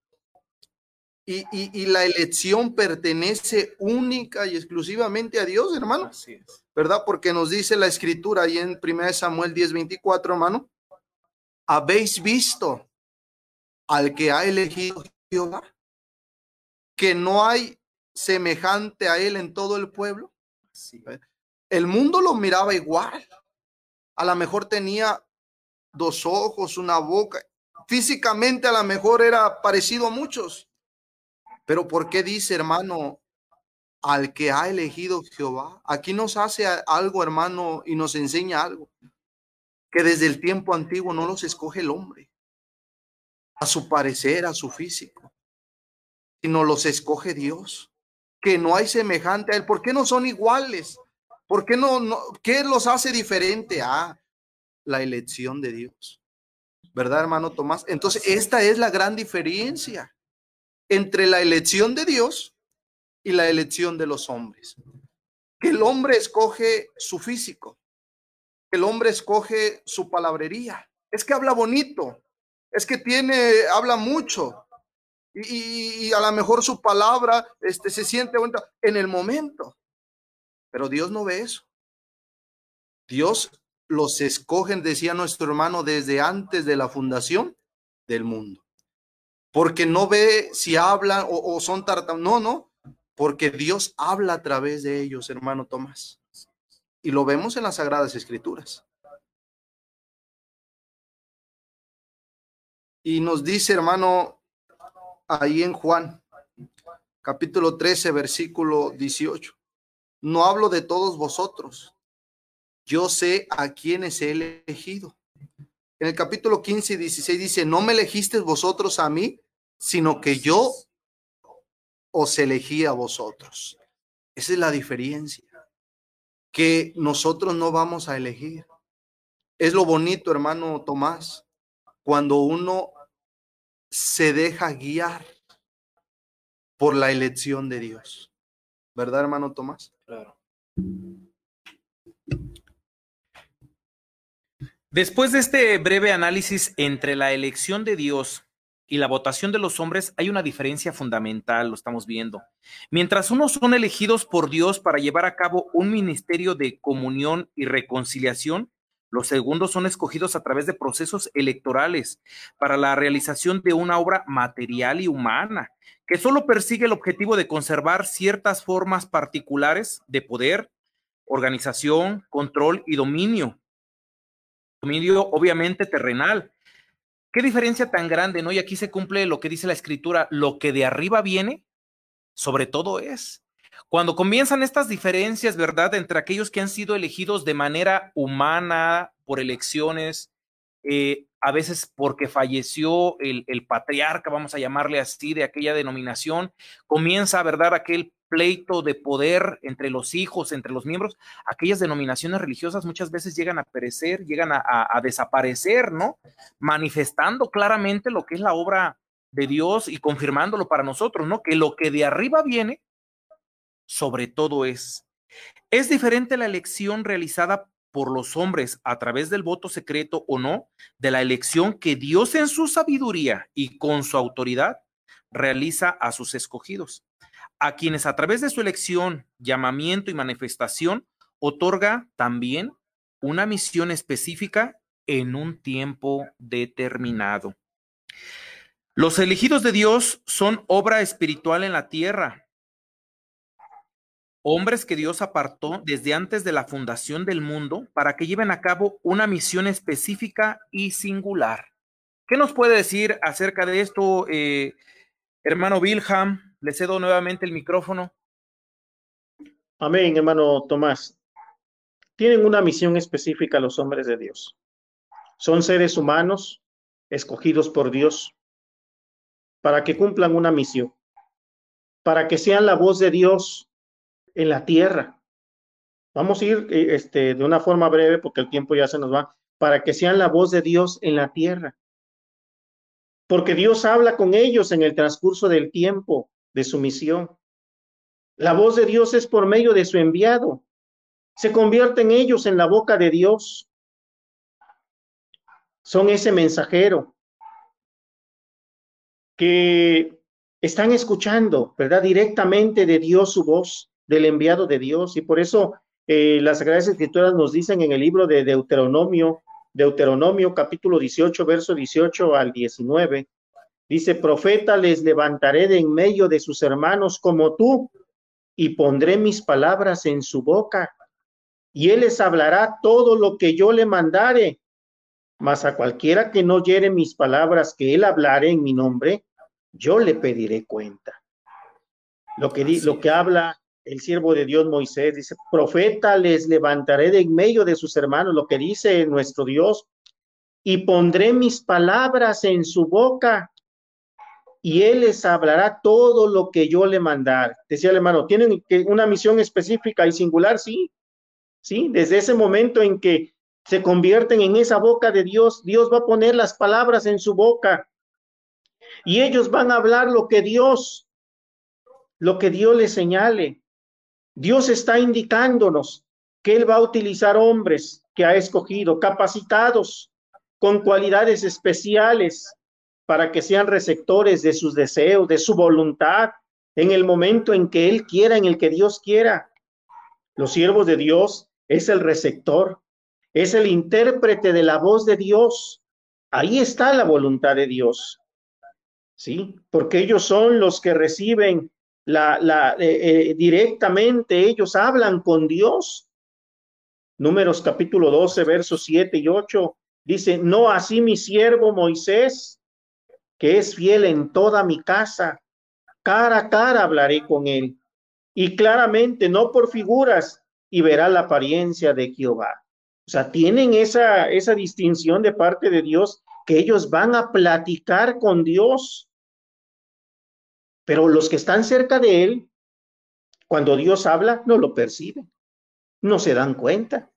Speaker 4: y, y, la elección pertenece única y exclusivamente a Dios, hermano. Así es. ¿verdad? Porque nos dice la escritura ahí en 1 Samuel 10, 24, hermano. Habéis visto al que ha elegido Jehová, que no hay semejante a él en todo el pueblo. El mundo lo miraba igual. A lo mejor tenía dos ojos, una boca. Físicamente a lo mejor era parecido a muchos. Pero ¿por qué dice, hermano, al que ha elegido Jehová. Aquí nos hace algo, hermano, y nos enseña algo, que desde el tiempo antiguo no los escoge el hombre, a su parecer, a su físico, sino los escoge Dios, que no hay semejante a él. ¿Por qué no son iguales? ¿Por qué no, no? ¿Qué los hace diferente a la elección de Dios? ¿Verdad, hermano Tomás? Entonces, esta es la gran diferencia entre la elección de Dios y la elección de los hombres. Que el hombre escoge su físico, el hombre escoge su palabrería. Es que habla bonito, es que tiene, habla mucho, y, a lo mejor su palabra este, se siente en el momento. Pero Dios no ve eso. Dios los escogen, decía nuestro hermano, desde antes de la fundación del mundo. Porque no ve si hablan o, son tartam. No, no. Porque Dios habla a través de ellos, hermano Tomás. Y lo vemos en las Sagradas Escrituras. Y nos dice, hermano, ahí en Juan, capítulo 13, versículo 18. No hablo de todos vosotros. Yo sé a quienes he elegido. En el capítulo 15 y 16 dice, no me elegisteis vosotros a mí, sino que yo os elegí a vosotros. Esa es la diferencia, que nosotros no vamos a elegir. Es lo bonito, hermano Tomás, cuando uno se deja guiar por la elección de Dios. ¿Verdad, hermano Tomás? Claro.
Speaker 2: Después de este breve análisis entre la elección de Dios y la votación de los hombres, hay una diferencia fundamental, lo estamos viendo. Mientras unos son elegidos por Dios para llevar a cabo un ministerio de comunión y reconciliación, los segundos son escogidos a través de procesos electorales para la realización de una obra material y humana que solo persigue el objetivo de conservar ciertas formas particulares de poder, organización, control y dominio. Dominio obviamente terrenal. Qué diferencia tan grande, ¿no? Y aquí se cumple lo que dice la escritura, lo que de arriba viene, sobre todo es. Cuando comienzan estas diferencias, ¿verdad?, entre aquellos que han sido elegidos de manera humana por elecciones, eh, a veces porque falleció el, patriarca, vamos a llamarle así, de aquella denominación, comienza, ¿verdad?, aquel pleito de poder entre los hijos, entre los miembros, aquellas denominaciones religiosas muchas veces llegan a perecer, llegan a, desaparecer, ¿no? Manifestando claramente lo que es la obra de Dios y confirmándolo para nosotros, ¿no? Que lo que de arriba viene, sobre todo es. Es diferente la elección realizada por los hombres a través del voto secreto o no, de la elección que Dios en su sabiduría y con su autoridad realiza a sus escogidos, a quienes a través de su elección, llamamiento y manifestación otorga también una misión específica en un tiempo determinado. Los elegidos de Dios son obra espiritual en la tierra, hombres que Dios apartó desde antes de la fundación del mundo para que lleven a cabo una misión específica y singular. ¿Qué nos puede decir acerca de esto, eh, hermano Wilhelm? Le cedo nuevamente el micrófono.
Speaker 3: Amén, hermano Tomás. Tienen una misión específica los hombres de Dios. Son seres humanos escogidos por Dios para que cumplan una misión, para que sean la voz de Dios en la tierra. Vamos a ir eh, este, de una forma breve porque el tiempo ya se nos va, para que sean la voz de Dios en la tierra. Porque Dios habla con ellos en el transcurso del tiempo de su misión. La voz de Dios es por medio de su enviado. Se convierten ellos en la boca de Dios. Son ese mensajero que están escuchando, ¿verdad? Directamente de Dios su voz del enviado de Dios. Y por eso eh, las Sagradas Escrituras nos dicen en el libro de Deuteronomio, Deuteronomio capítulo 18, verso 18 al 19, dice, profeta les levantaré de en medio de sus hermanos como tú, y pondré mis palabras en su boca, y él les hablará todo lo que yo le mandare. Mas a cualquiera que no oyere mis palabras que él hablare en mi nombre, yo le pediré cuenta. Lo que, lo que habla el siervo de Dios Moisés dice, profeta les levantaré de en medio de sus hermanos, lo que dice nuestro Dios, y pondré mis palabras en su boca, y él les hablará todo lo que yo le mandar. Decía el hermano, ¿tienen una misión específica y singular? Sí, ¿sí? Desde ese momento en que se convierten en esa boca de Dios, Dios va a poner las palabras en su boca y ellos van a hablar lo que Dios, lo que Dios les señale. Dios está indicándonos que Él va a utilizar hombres que ha escogido, capacitados, con cualidades especiales, para que sean receptores de sus deseos, de su voluntad, en el momento en que Él quiera, en el que Dios quiera. Los siervos de Dios es el receptor, es el intérprete de la voz de Dios. Ahí está la voluntad de Dios. ¿Sí? Porque ellos son los que reciben la, eh, eh, directamente, ellos hablan con Dios. Números capítulo 12, versos 7 y 8. Dice, no así mi siervo Moisés, que es fiel en toda mi casa, cara a cara hablaré con él, y claramente, no por figuras, y verá la apariencia de Jehová. O sea, tienen esa, esa distinción de parte de Dios que ellos van a platicar con Dios. Pero los que están cerca de Él, cuando Dios habla, no lo perciben, no se dan cuenta.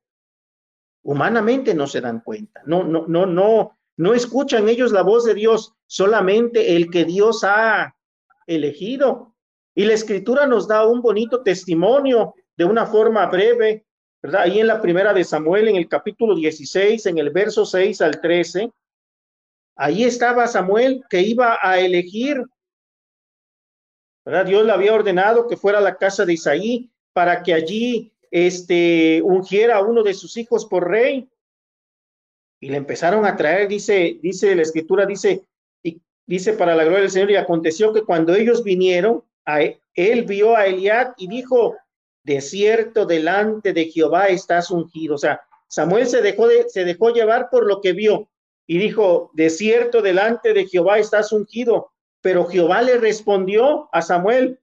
Speaker 3: Humanamente no se dan cuenta, no, no, no, no, no escuchan ellos la voz de Dios, solamente el que Dios ha elegido. Y la escritura nos da un bonito testimonio de una forma breve, ¿verdad? Ahí en la primera de Samuel, en el capítulo 16, en el verso 6 al 13, ahí estaba Samuel que iba a elegir, ¿verdad? Dios le había ordenado que fuera a la casa de Isaí para que allí este, ungiera a uno de sus hijos por rey. Y le empezaron a traer, dice, dice la escritura, dice, y dice para la gloria del Señor, y aconteció que cuando ellos vinieron, a él, él vio a Eliad y dijo, de cierto delante de Jehová estás ungido. O sea, Samuel se dejó, de, se dejó llevar por lo que vio y dijo, de cierto delante de Jehová estás ungido. Pero Jehová le respondió a Samuel,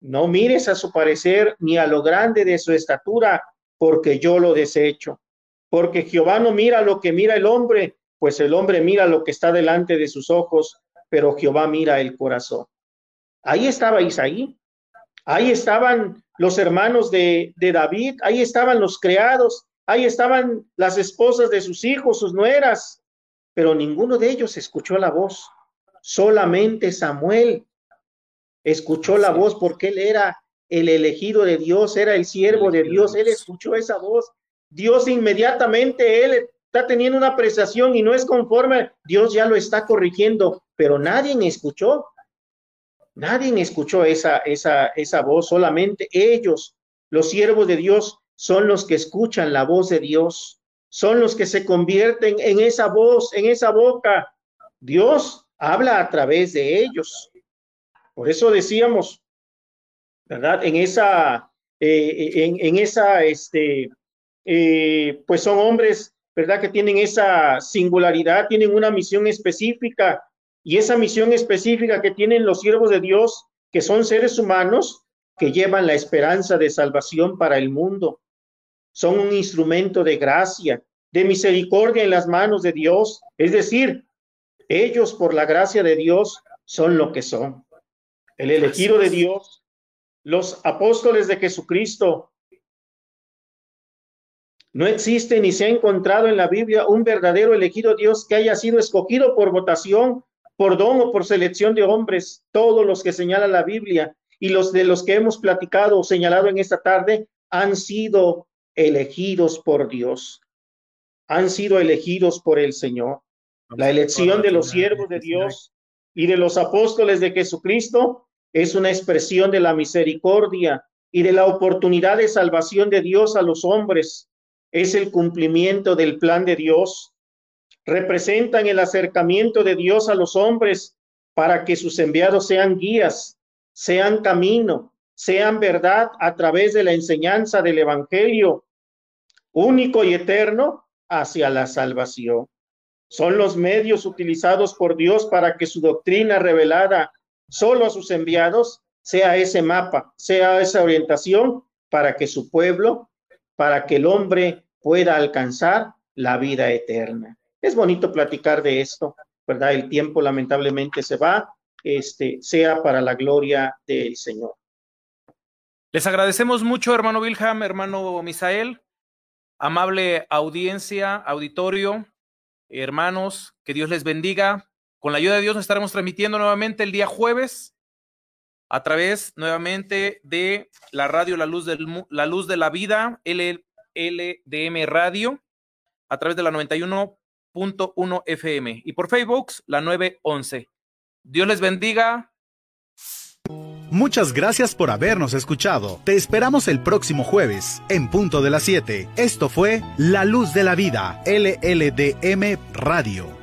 Speaker 3: no mires a su parecer ni a lo grande de su estatura, porque yo lo desecho. Porque Jehová no mira lo que mira el hombre, pues el hombre mira lo que está delante de sus ojos, pero Jehová mira el corazón. Ahí estaba Isaí, ahí estaban los hermanos de, David, ahí estaban los criados, ahí estaban las esposas de sus hijos, sus nueras, pero ninguno de ellos escuchó la voz. Solamente Samuel escuchó la voz porque él era el elegido de Dios, era el siervo de Dios, él escuchó esa voz. Dios inmediatamente, él está teniendo una apreciación y no es conforme, Dios ya lo está corrigiendo, pero nadie escuchó. Nadie escuchó esa, esa, esa voz, solamente ellos, los siervos de Dios, son los que escuchan la voz de Dios, son los que se convierten en esa voz, en esa boca. Dios habla a través de ellos. Por eso decíamos, ¿verdad? En esa, eh, en, en, esa, este, eh, pues son hombres, ¿verdad? Que tienen esa singularidad, tienen una misión específica y esa misión específica que tienen los siervos de Dios, que son seres humanos que llevan la esperanza de salvación para el mundo. Son un instrumento de gracia, de misericordia en las manos de Dios. Es decir, ellos por la gracia de Dios son lo que son. El elegido de Dios, los apóstoles de Jesucristo. No existe ni se ha encontrado en la Biblia un verdadero elegido Dios que haya sido escogido por votación por don o por selección de hombres, todos los que señala la Biblia y los de los que hemos platicado o señalado en esta tarde han sido elegidos por Dios, han sido elegidos por el Señor. La elección de los siervos de Dios y de los apóstoles de Jesucristo es una expresión de la misericordia y de la oportunidad de salvación de Dios a los hombres. Es el cumplimiento del plan de Dios representan el acercamiento de Dios a los hombres para que sus enviados sean guías, sean camino, sean verdad a través de la enseñanza del Evangelio único y eterno hacia la salvación. Son los medios utilizados por Dios para que su doctrina revelada solo a sus enviados sea ese mapa, sea esa orientación para que su pueblo, para que el hombre pueda alcanzar la vida eterna. Es bonito platicar de esto, ¿verdad? El tiempo lamentablemente se va, este, sea para la gloria del Señor.
Speaker 2: Les agradecemos mucho, hermano Wilhelm, hermano Misael. Amable audiencia, auditorio, hermanos, que Dios les bendiga. Con la ayuda de Dios estaremos transmitiendo nuevamente el día jueves a través nuevamente de la radio La Luz, del, la, Luz de la Vida, LDM Radio, a través de la 91.1 FM y por Facebook la 911. Dios les bendiga.
Speaker 1: Muchas gracias por habernos escuchado. Te esperamos el próximo jueves, en punto de las 7. Esto fue La Luz de la Vida, LLDM Radio.